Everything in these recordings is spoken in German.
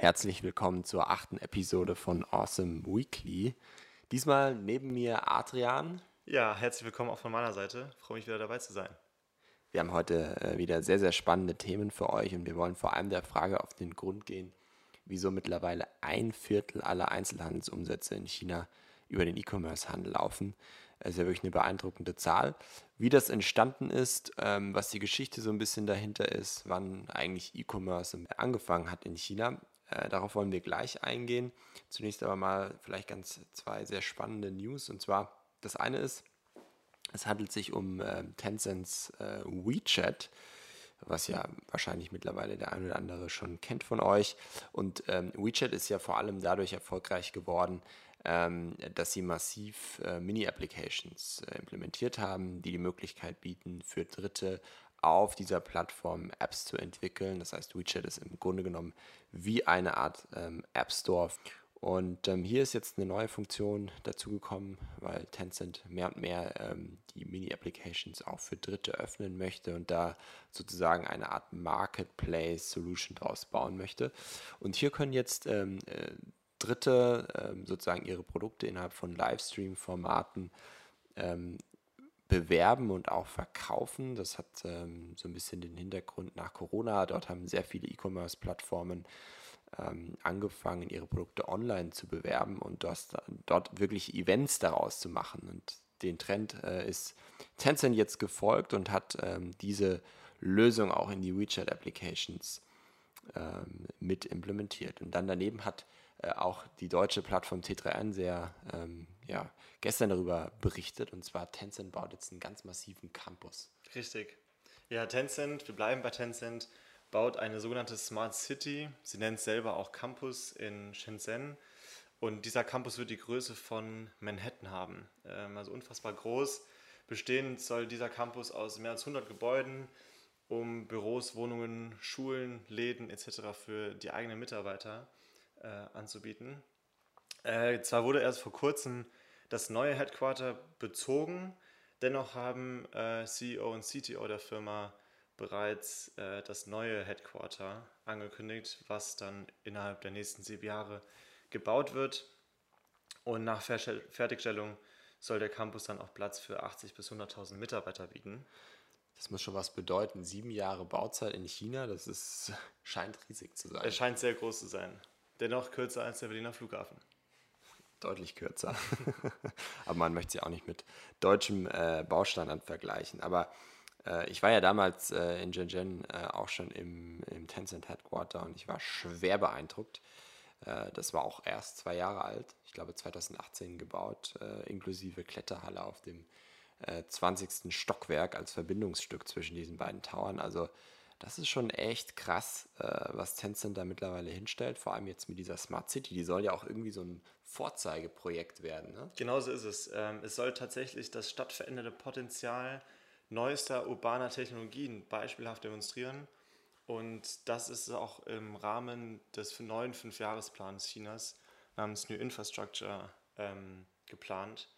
Herzlich willkommen zur achten Episode von Awesome Weekly. Diesmal neben mir Adrian. Ja, herzlich willkommen auch von meiner Seite. Ich freue mich wieder dabei zu sein. Wir haben heute äh, wieder sehr, sehr spannende Themen für euch und wir wollen vor allem der Frage auf den Grund gehen, wieso mittlerweile ein Viertel aller Einzelhandelsumsätze in China über den E-Commerce-Handel laufen. Das ist ja wirklich eine beeindruckende Zahl. Wie das entstanden ist, ähm, was die Geschichte so ein bisschen dahinter ist, wann eigentlich E-Commerce angefangen hat in China, äh, darauf wollen wir gleich eingehen. Zunächst aber mal vielleicht ganz zwei sehr spannende News. Und zwar, das eine ist, es handelt sich um äh, Tencents äh, WeChat was ja wahrscheinlich mittlerweile der ein oder andere schon kennt von euch. Und ähm, WeChat ist ja vor allem dadurch erfolgreich geworden, ähm, dass sie massiv äh, Mini-Applications äh, implementiert haben, die die Möglichkeit bieten, für Dritte auf dieser Plattform Apps zu entwickeln. Das heißt, WeChat ist im Grunde genommen wie eine Art ähm, App Store. Und ähm, hier ist jetzt eine neue Funktion dazugekommen, weil Tencent mehr und mehr ähm, die Mini-Applications auch für Dritte öffnen möchte und da sozusagen eine Art Marketplace-Solution draus bauen möchte. Und hier können jetzt ähm, äh, Dritte ähm, sozusagen ihre Produkte innerhalb von Livestream-Formaten ähm, bewerben und auch verkaufen. Das hat ähm, so ein bisschen den Hintergrund nach Corona. Dort haben sehr viele E-Commerce-Plattformen ähm, angefangen, ihre Produkte online zu bewerben und das, dort wirklich Events daraus zu machen. Und den Trend äh, ist Tencent jetzt gefolgt und hat ähm, diese Lösung auch in die WeChat-Applications ähm, mit implementiert. Und dann daneben hat äh, auch die deutsche Plattform T3N sehr ähm, ja, gestern darüber berichtet. Und zwar Tencent baut jetzt einen ganz massiven Campus. Richtig. Ja, Tencent, wir bleiben bei Tencent, baut eine sogenannte Smart City. Sie nennt es selber auch Campus in Shenzhen. Und dieser Campus wird die Größe von Manhattan haben. Ähm, also unfassbar groß. Bestehend soll dieser Campus aus mehr als 100 Gebäuden, um Büros, Wohnungen, Schulen, Läden etc. für die eigenen Mitarbeiter äh, anzubieten. Äh, zwar wurde erst vor kurzem das neue Headquarter bezogen, dennoch haben äh, CEO und CTO der Firma bereits äh, das neue Headquarter angekündigt, was dann innerhalb der nächsten sieben Jahre gebaut wird. Und nach Fertigstellung soll der Campus dann auch Platz für 80.000 bis 100.000 Mitarbeiter bieten. Das muss schon was bedeuten. Sieben Jahre Bauzeit in China, das ist, scheint riesig zu sein. Es scheint sehr groß zu sein. Dennoch kürzer als der Berliner Flughafen. Deutlich kürzer. Aber man möchte sie auch nicht mit deutschem äh, Baustandard vergleichen. Aber äh, ich war ja damals äh, in Shenzhen äh, auch schon im, im Tencent Headquarter und ich war schwer beeindruckt. Äh, das war auch erst zwei Jahre alt, ich glaube 2018 gebaut, äh, inklusive Kletterhalle auf dem 20. Stockwerk als Verbindungsstück zwischen diesen beiden Towern. Also das ist schon echt krass, was Tencent da mittlerweile hinstellt, vor allem jetzt mit dieser Smart City. Die soll ja auch irgendwie so ein Vorzeigeprojekt werden. Ne? Genauso ist es. Ähm, es soll tatsächlich das stadtverändernde Potenzial neuester urbaner Technologien beispielhaft demonstrieren. Und das ist auch im Rahmen des neuen Fünfjahresplans Chinas namens New Infrastructure ähm, geplant,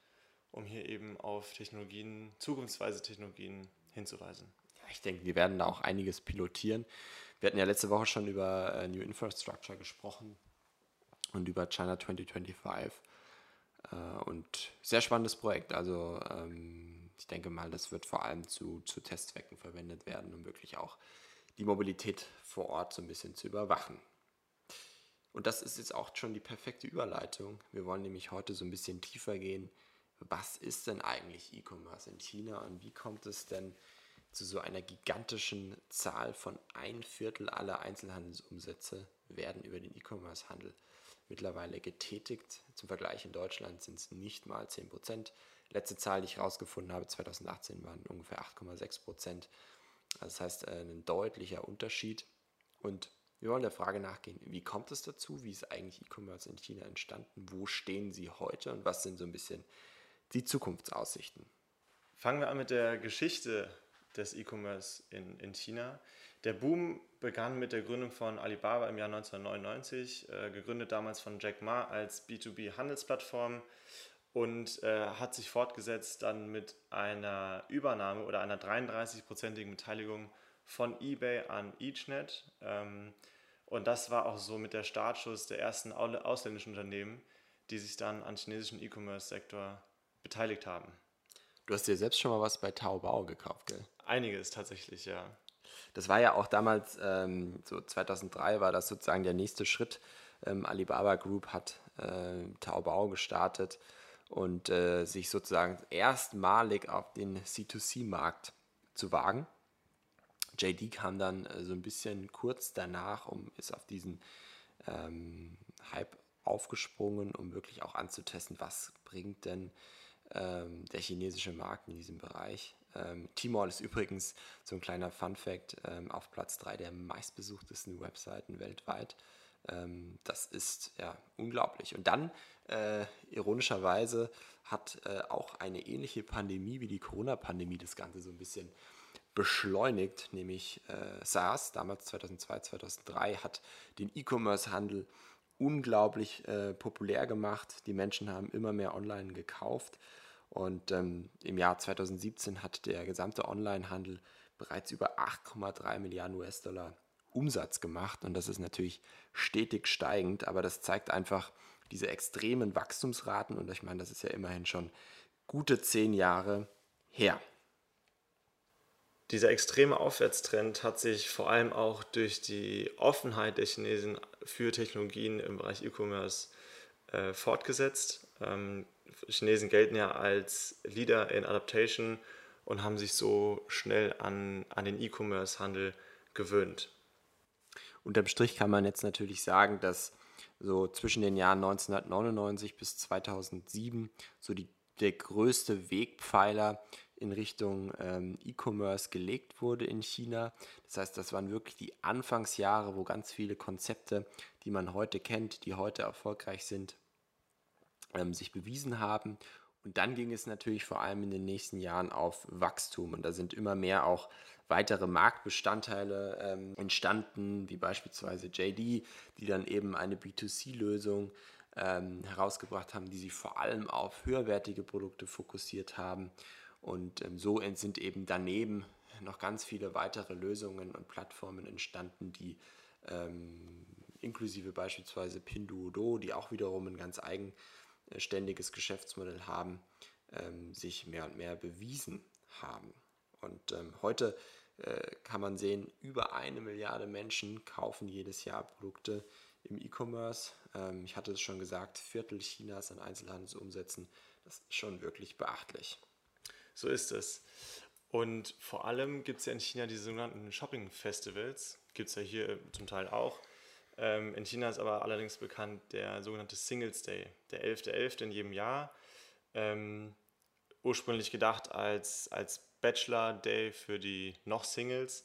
um hier eben auf Technologien, zukunftsweise Technologien hinzuweisen. Ich denke, wir werden da auch einiges pilotieren. Wir hatten ja letzte Woche schon über äh, New Infrastructure gesprochen und über China 2025. Äh, und sehr spannendes Projekt. Also ähm, ich denke mal, das wird vor allem zu, zu Testzwecken verwendet werden, um wirklich auch die Mobilität vor Ort so ein bisschen zu überwachen. Und das ist jetzt auch schon die perfekte Überleitung. Wir wollen nämlich heute so ein bisschen tiefer gehen. Was ist denn eigentlich E-Commerce in China und wie kommt es denn zu so einer gigantischen Zahl von ein Viertel aller Einzelhandelsumsätze werden über den E-Commerce-Handel mittlerweile getätigt. Zum Vergleich in Deutschland sind es nicht mal 10 Prozent. Letzte Zahl, die ich herausgefunden habe, 2018 waren ungefähr 8,6 Prozent. Das heißt, äh, ein deutlicher Unterschied. Und wir wollen der Frage nachgehen, wie kommt es dazu? Wie ist eigentlich E-Commerce in China entstanden? Wo stehen sie heute und was sind so ein bisschen die Zukunftsaussichten? Fangen wir an mit der Geschichte des E-Commerce in, in China. Der Boom begann mit der Gründung von Alibaba im Jahr 1999, äh, gegründet damals von Jack Ma als B2B-Handelsplattform und äh, hat sich fortgesetzt dann mit einer Übernahme oder einer 33-prozentigen Beteiligung von eBay an EachNet. Ähm, Und das war auch so mit der Startschuss der ersten ausländischen Unternehmen, die sich dann am chinesischen E-Commerce-Sektor beteiligt haben. Du hast dir selbst schon mal was bei Taobao gekauft, gell? Einiges tatsächlich, ja. Das war ja auch damals, ähm, so 2003 war das sozusagen der nächste Schritt. Ähm, Alibaba Group hat äh, Taobao gestartet und äh, sich sozusagen erstmalig auf den C2C-Markt zu wagen. JD kam dann äh, so ein bisschen kurz danach, um ist auf diesen ähm, Hype aufgesprungen, um wirklich auch anzutesten, was bringt denn ähm, der chinesische Markt in diesem Bereich. Ähm, Tmall ist übrigens so ein kleiner Fun Fact ähm, auf Platz 3 der meistbesuchtesten Webseiten weltweit. Ähm, das ist ja unglaublich. Und dann, äh, ironischerweise, hat äh, auch eine ähnliche Pandemie wie die Corona-Pandemie das Ganze so ein bisschen beschleunigt, nämlich äh, SARS, damals 2002, 2003, hat den E-Commerce-Handel unglaublich äh, populär gemacht. Die Menschen haben immer mehr online gekauft und ähm, im Jahr 2017 hat der gesamte Onlinehandel bereits über 8,3 Milliarden US-Dollar Umsatz gemacht. Und das ist natürlich stetig steigend, aber das zeigt einfach diese extremen Wachstumsraten. Und ich meine, das ist ja immerhin schon gute zehn Jahre her. Dieser extreme Aufwärtstrend hat sich vor allem auch durch die Offenheit der Chinesen für Technologien im Bereich E-Commerce äh, fortgesetzt. Ähm, Chinesen gelten ja als Leader in Adaptation und haben sich so schnell an, an den E-Commerce-Handel gewöhnt. Unterm Strich kann man jetzt natürlich sagen, dass so zwischen den Jahren 1999 bis 2007 so die, der größte Wegpfeiler in Richtung ähm, E-Commerce gelegt wurde in China. Das heißt, das waren wirklich die Anfangsjahre, wo ganz viele Konzepte, die man heute kennt, die heute erfolgreich sind, ähm, sich bewiesen haben. Und dann ging es natürlich vor allem in den nächsten Jahren auf Wachstum. Und da sind immer mehr auch weitere Marktbestandteile ähm, entstanden, wie beispielsweise JD, die dann eben eine B2C-Lösung ähm, herausgebracht haben, die sich vor allem auf höherwertige Produkte fokussiert haben. Und ähm, so sind eben daneben noch ganz viele weitere Lösungen und Plattformen entstanden, die ähm, inklusive beispielsweise Pinduoduo, die auch wiederum ein ganz eigen ständiges Geschäftsmodell haben, ähm, sich mehr und mehr bewiesen haben. Und ähm, heute äh, kann man sehen, über eine Milliarde Menschen kaufen jedes Jahr Produkte im E-Commerce. Ähm, ich hatte es schon gesagt, Viertel Chinas an Einzelhandelsumsätzen, das ist schon wirklich beachtlich. So ist es. Und vor allem gibt es ja in China diese sogenannten Shopping-Festivals, gibt es ja hier zum Teil auch. Ähm, in China ist aber allerdings bekannt der sogenannte Singles Day, der 11.11. .11. in jedem Jahr. Ähm, ursprünglich gedacht als, als Bachelor Day für die noch Singles.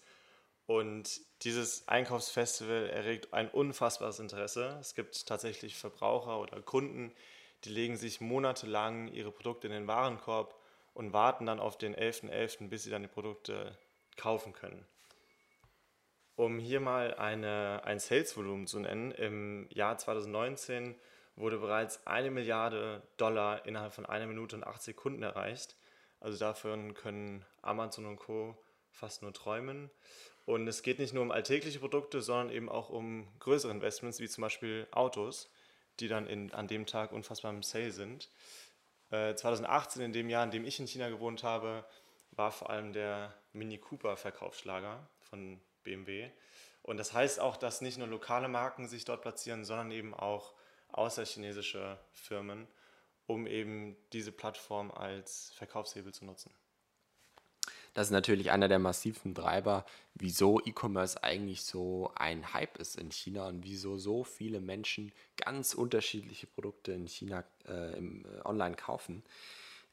Und dieses Einkaufsfestival erregt ein unfassbares Interesse. Es gibt tatsächlich Verbraucher oder Kunden, die legen sich monatelang ihre Produkte in den Warenkorb und warten dann auf den 11.11., .11., bis sie dann die Produkte kaufen können. Um hier mal eine, ein Sales-Volumen zu nennen, im Jahr 2019 wurde bereits eine Milliarde Dollar innerhalb von einer Minute und acht Sekunden erreicht. Also davon können Amazon und Co. fast nur träumen. Und es geht nicht nur um alltägliche Produkte, sondern eben auch um größere Investments, wie zum Beispiel Autos, die dann in, an dem Tag unfassbar im Sale sind. Äh, 2018, in dem Jahr, in dem ich in China gewohnt habe, war vor allem der Mini Cooper Verkaufsschlager von BMW. Und das heißt auch, dass nicht nur lokale Marken sich dort platzieren, sondern eben auch außerchinesische Firmen, um eben diese Plattform als Verkaufshebel zu nutzen. Das ist natürlich einer der massiven Treiber, wieso E-Commerce eigentlich so ein Hype ist in China und wieso so viele Menschen ganz unterschiedliche Produkte in China äh, im, äh, online kaufen.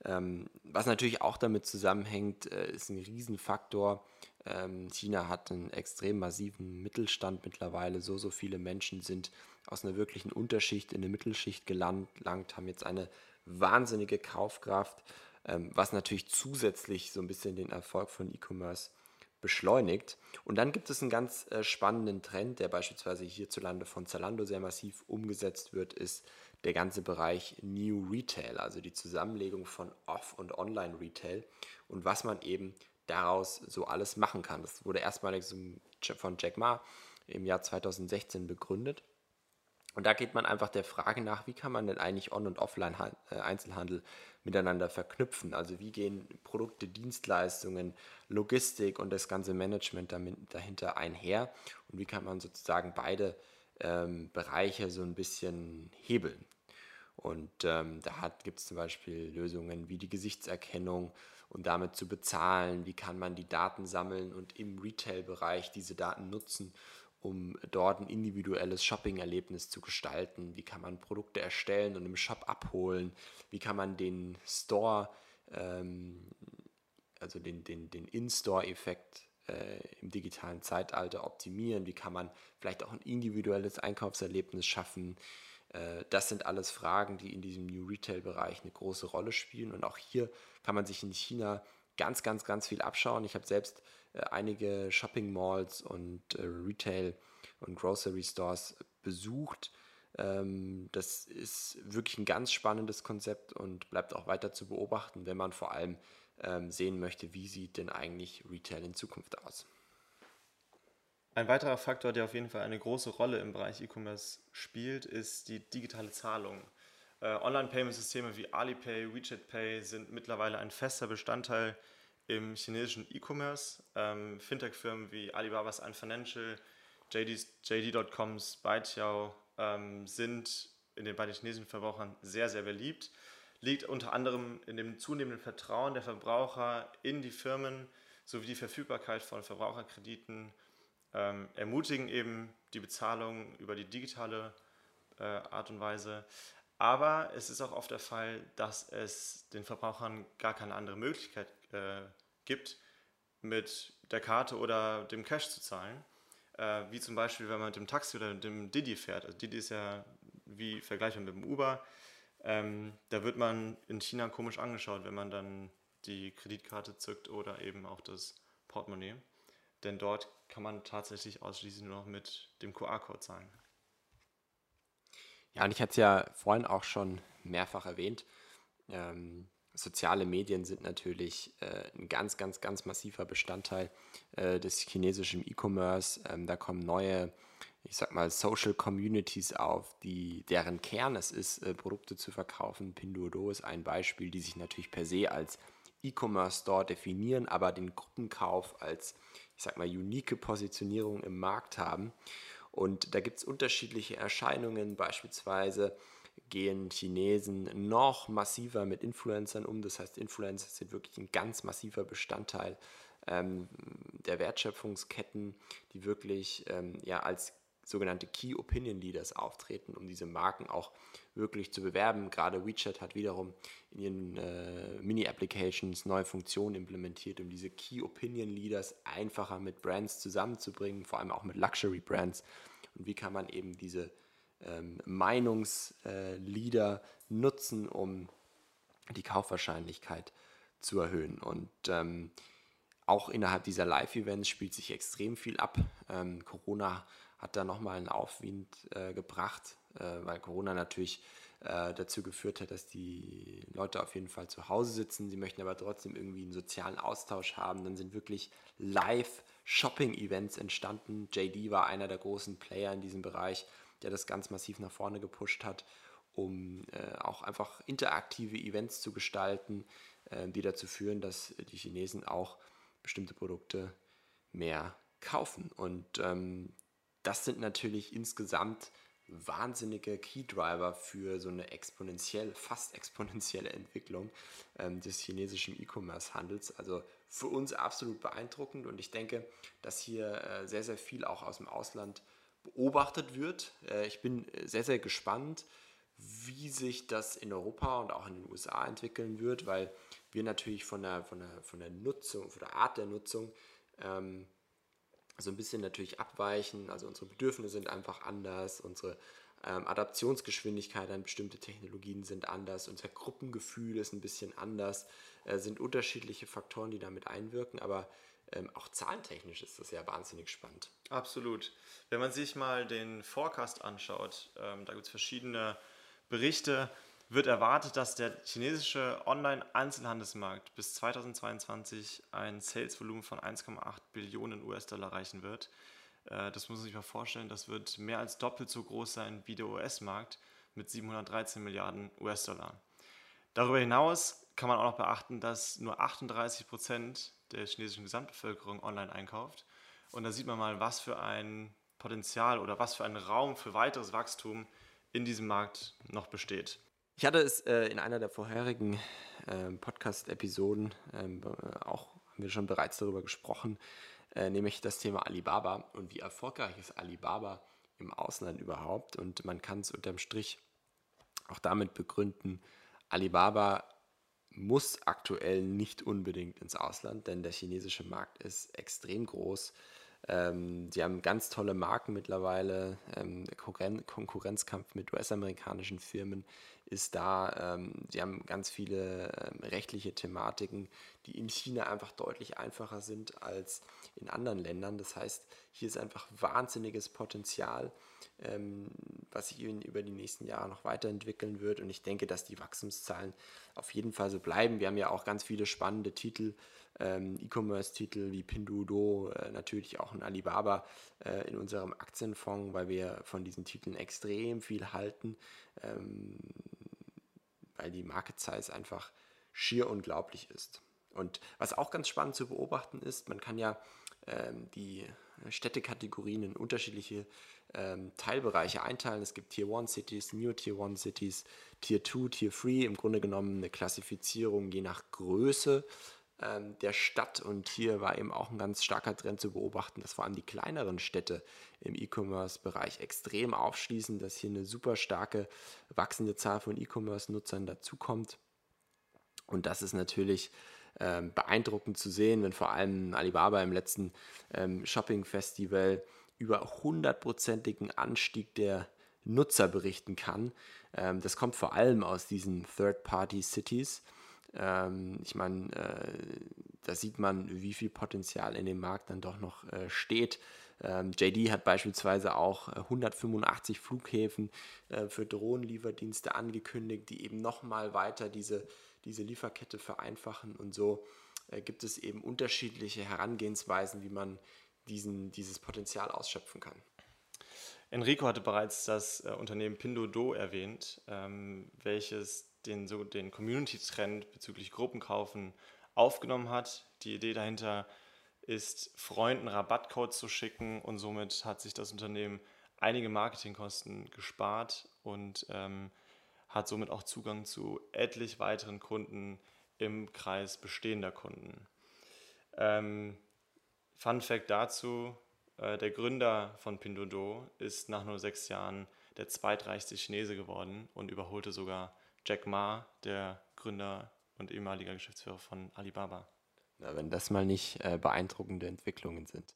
Ähm, was natürlich auch damit zusammenhängt, äh, ist ein Riesenfaktor. Ähm, China hat einen extrem massiven Mittelstand mittlerweile. So, so viele Menschen sind aus einer wirklichen Unterschicht in eine Mittelschicht gelangt, haben jetzt eine wahnsinnige Kaufkraft, ähm, was natürlich zusätzlich so ein bisschen den Erfolg von E-Commerce beschleunigt. Und dann gibt es einen ganz äh, spannenden Trend, der beispielsweise hierzulande von Zalando sehr massiv umgesetzt wird, ist der ganze Bereich New Retail, also die Zusammenlegung von Off- und Online-Retail und was man eben daraus so alles machen kann. Das wurde erstmalig von Jack Ma im Jahr 2016 begründet. Und da geht man einfach der Frage nach, wie kann man denn eigentlich On- und Offline-Einzelhandel miteinander verknüpfen? Also wie gehen Produkte, Dienstleistungen, Logistik und das ganze Management dahinter einher? Und wie kann man sozusagen beide ähm, Bereiche so ein bisschen hebeln? Und ähm, da gibt es zum Beispiel Lösungen wie die Gesichtserkennung und damit zu bezahlen. Wie kann man die Daten sammeln und im Retail-Bereich diese Daten nutzen, um dort ein individuelles Shopping-Erlebnis zu gestalten? Wie kann man Produkte erstellen und im Shop abholen? Wie kann man den Store, ähm, also den, den, den In-Store-Effekt äh, im digitalen Zeitalter optimieren? Wie kann man vielleicht auch ein individuelles Einkaufserlebnis schaffen? Äh, das sind alles Fragen, die in diesem New Retail-Bereich eine große Rolle spielen. Und auch hier kann man sich in China ganz, ganz, ganz viel abschauen. Ich habe selbst einige Shopping Malls und äh, Retail und Grocery Stores besucht. Ähm, das ist wirklich ein ganz spannendes Konzept und bleibt auch weiter zu beobachten, wenn man vor allem ähm, sehen möchte, wie sieht denn eigentlich Retail in Zukunft aus. Ein weiterer Faktor, der auf jeden Fall eine große Rolle im Bereich E-Commerce spielt, ist die digitale Zahlung. Äh, Online-Payment-Systeme wie Alipay, WeChat Pay sind mittlerweile ein fester Bestandteil im chinesischen E-Commerce. Ähm, Fintech-Firmen wie Alibaba's Financial, JD.coms, Baitiao ähm, sind in den, bei den chinesischen Verbrauchern sehr, sehr beliebt. Liegt unter anderem in dem zunehmenden Vertrauen der Verbraucher in die Firmen sowie die Verfügbarkeit von Verbraucherkrediten ähm, ermutigen eben die Bezahlung über die digitale äh, Art und Weise. Aber es ist auch oft der Fall, dass es den Verbrauchern gar keine andere Möglichkeit äh, gibt, mit der Karte oder dem Cash zu zahlen. Äh, wie zum Beispiel, wenn man mit dem Taxi oder dem Didi fährt. Also Didi ist ja wie vergleichbar mit dem Uber. Ähm, da wird man in China komisch angeschaut, wenn man dann die Kreditkarte zückt oder eben auch das Portemonnaie. Denn dort kann man tatsächlich ausschließlich nur noch mit dem QR-Code zahlen. Ja, und ich hatte es ja vorhin auch schon mehrfach erwähnt. Ähm, soziale Medien sind natürlich äh, ein ganz, ganz, ganz massiver Bestandteil äh, des chinesischen E-Commerce. Ähm, da kommen neue, ich sag mal, Social Communities auf, die, deren Kern es ist, äh, Produkte zu verkaufen. Pinduoduo ist ein Beispiel, die sich natürlich per se als E-Commerce Store definieren, aber den Gruppenkauf als ich sag mal, unique Positionierung im Markt haben. Und da gibt es unterschiedliche Erscheinungen, beispielsweise gehen Chinesen noch massiver mit Influencern um. Das heißt, Influencer sind wirklich ein ganz massiver Bestandteil ähm, der Wertschöpfungsketten, die wirklich ähm, ja, als sogenannte Key Opinion Leaders auftreten, um diese Marken auch wirklich zu bewerben. Gerade WeChat hat wiederum in ihren äh, Mini-Applications neue Funktionen implementiert, um diese Key Opinion Leaders einfacher mit Brands zusammenzubringen, vor allem auch mit Luxury Brands. Und wie kann man eben diese ähm, Meinungsleader äh, nutzen, um die Kaufwahrscheinlichkeit zu erhöhen. Und ähm, auch innerhalb dieser Live-Events spielt sich extrem viel ab. Ähm, Corona hat da nochmal einen Aufwind äh, gebracht, äh, weil Corona natürlich äh, dazu geführt hat, dass die Leute auf jeden Fall zu Hause sitzen. Sie möchten aber trotzdem irgendwie einen sozialen Austausch haben. Dann sind wirklich Live-Shopping-Events entstanden. JD war einer der großen Player in diesem Bereich, der das ganz massiv nach vorne gepusht hat, um äh, auch einfach interaktive Events zu gestalten, äh, die dazu führen, dass die Chinesen auch bestimmte Produkte mehr kaufen. Und ähm, das sind natürlich insgesamt wahnsinnige Keydriver für so eine exponentiell, fast exponentielle Entwicklung ähm, des chinesischen E-Commerce-Handels. Also für uns absolut beeindruckend und ich denke, dass hier äh, sehr, sehr viel auch aus dem Ausland beobachtet wird. Äh, ich bin sehr, sehr gespannt, wie sich das in Europa und auch in den USA entwickeln wird, weil wir natürlich von der, von der, von der Nutzung, von der Art der Nutzung ähm, so ein bisschen natürlich abweichen. Also unsere Bedürfnisse sind einfach anders, unsere ähm, Adaptionsgeschwindigkeit an bestimmte Technologien sind anders, unser Gruppengefühl ist ein bisschen anders, äh, sind unterschiedliche Faktoren, die damit einwirken, aber ähm, auch zahlentechnisch ist das ja wahnsinnig spannend. Absolut. Wenn man sich mal den Forecast anschaut, ähm, da gibt es verschiedene Berichte, wird erwartet, dass der chinesische Online-Einzelhandelsmarkt bis 2022 ein Salesvolumen von 1,8 Billionen US-Dollar erreichen wird. Äh, das muss man sich mal vorstellen, das wird mehr als doppelt so groß sein wie der US-Markt mit 713 Milliarden US-Dollar. Darüber hinaus kann man auch noch beachten, dass nur 38 Prozent der chinesischen Gesamtbevölkerung online einkauft. Und da sieht man mal, was für ein Potenzial oder was für ein Raum für weiteres Wachstum in diesem Markt noch besteht. Ich hatte es äh, in einer der vorherigen äh, Podcast-Episoden ähm, auch, haben wir schon bereits darüber gesprochen, äh, nämlich das Thema Alibaba und wie erfolgreich ist Alibaba im Ausland überhaupt. Und man kann es unterm Strich auch damit begründen, Alibaba muss aktuell nicht unbedingt ins Ausland, denn der chinesische Markt ist extrem groß. Ähm, die haben ganz tolle Marken mittlerweile. Ähm, der Konkurren Konkurrenzkampf mit US-amerikanischen Firmen ist da. Ähm, sie haben ganz viele ähm, rechtliche Thematiken, die in China einfach deutlich einfacher sind als in anderen Ländern. Das heißt, hier ist einfach wahnsinniges Potenzial, ähm, was sich über die nächsten Jahre noch weiterentwickeln wird. Und ich denke, dass die Wachstumszahlen auf jeden Fall so bleiben. Wir haben ja auch ganz viele spannende Titel ähm, E-Commerce-Titel wie Pinduoduo, äh, natürlich auch ein Alibaba äh, in unserem Aktienfonds, weil wir von diesen Titeln extrem viel halten, ähm, weil die Market Size einfach schier unglaublich ist. Und was auch ganz spannend zu beobachten ist, man kann ja ähm, die Städtekategorien in unterschiedliche ähm, Teilbereiche einteilen. Es gibt Tier 1 Cities, New Tier 1 Cities, Tier 2, Tier 3, im Grunde genommen eine Klassifizierung je nach Größe ähm, der Stadt. Und hier war eben auch ein ganz starker Trend zu beobachten, dass vor allem die kleineren Städte im E-Commerce-Bereich extrem aufschließen, dass hier eine super starke wachsende Zahl von E-Commerce-Nutzern dazukommt. Und das ist natürlich ähm, beeindruckend zu sehen, wenn vor allem Alibaba im letzten ähm, Shopping-Festival über hundertprozentigen Anstieg der Nutzer berichten kann. Ähm, das kommt vor allem aus diesen Third-Party-Cities. Ähm, ich meine, äh, da sieht man, wie viel Potenzial in dem Markt dann doch noch äh, steht. Ähm, JD hat beispielsweise auch 185 äh, Flughäfen äh, für Drohnenlieferdienste angekündigt, die eben nochmal weiter diese, diese Lieferkette vereinfachen. Und so äh, gibt es eben unterschiedliche Herangehensweisen, wie man diesen, dieses Potenzial ausschöpfen kann. Enrico hatte bereits das äh, Unternehmen Pinduoduo erwähnt, ähm, welches den, so, den Community-Trend bezüglich Gruppenkaufen aufgenommen hat. Die Idee dahinter ist, Freunden Rabattcodes zu schicken und somit hat sich das Unternehmen einige Marketingkosten gespart und ähm, hat somit auch Zugang zu etlich weiteren Kunden im Kreis bestehender Kunden. Ähm, Fun Fact dazu: äh, Der Gründer von Pinduoduo ist nach nur sechs Jahren der zweitreichste Chinese geworden und überholte sogar Jack Ma, der Gründer und ehemaliger Geschäftsführer von Alibaba. Na, wenn das mal nicht äh, beeindruckende Entwicklungen sind.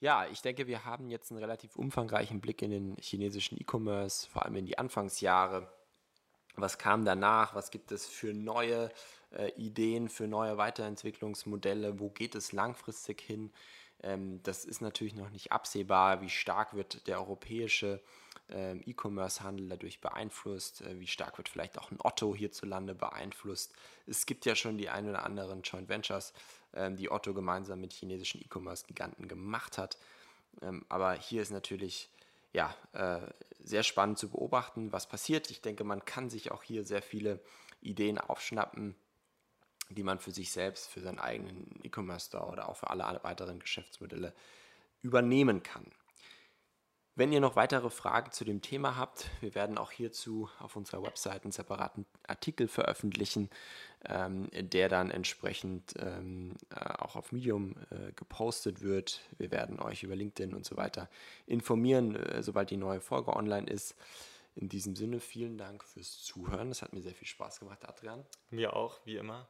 Ja, ich denke, wir haben jetzt einen relativ umfangreichen Blick in den chinesischen E-Commerce, vor allem in die Anfangsjahre. Was kam danach? Was gibt es für neue äh, Ideen, für neue Weiterentwicklungsmodelle? Wo geht es langfristig hin? Ähm, das ist natürlich noch nicht absehbar. Wie stark wird der europäische ähm, E-Commerce-Handel dadurch beeinflusst? Äh, wie stark wird vielleicht auch ein Otto hierzulande beeinflusst? Es gibt ja schon die ein oder anderen Joint Ventures, ähm, die Otto gemeinsam mit chinesischen E-Commerce-Giganten gemacht hat. Ähm, aber hier ist natürlich ja, äh, sehr spannend zu beobachten, was passiert. Ich denke, man kann sich auch hier sehr viele Ideen aufschnappen, die man für sich selbst, für seinen eigenen E-Commerce-Store oder auch für alle weiteren Geschäftsmodelle übernehmen kann. Wenn ihr noch weitere Fragen zu dem Thema habt, wir werden auch hierzu auf unserer Website einen separaten Artikel veröffentlichen, ähm, der dann entsprechend ähm, äh, auch auf Medium äh, gepostet wird. Wir werden euch über LinkedIn und so weiter informieren, äh, sobald die neue Folge online ist. In diesem Sinne, vielen Dank fürs Zuhören. Es hat mir sehr viel Spaß gemacht, Adrian. Mir auch, wie immer.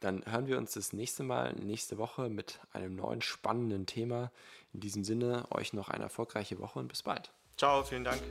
Dann hören wir uns das nächste Mal, nächste Woche mit einem neuen spannenden Thema. In diesem Sinne, euch noch eine erfolgreiche Woche und bis bald. Ciao, vielen Dank.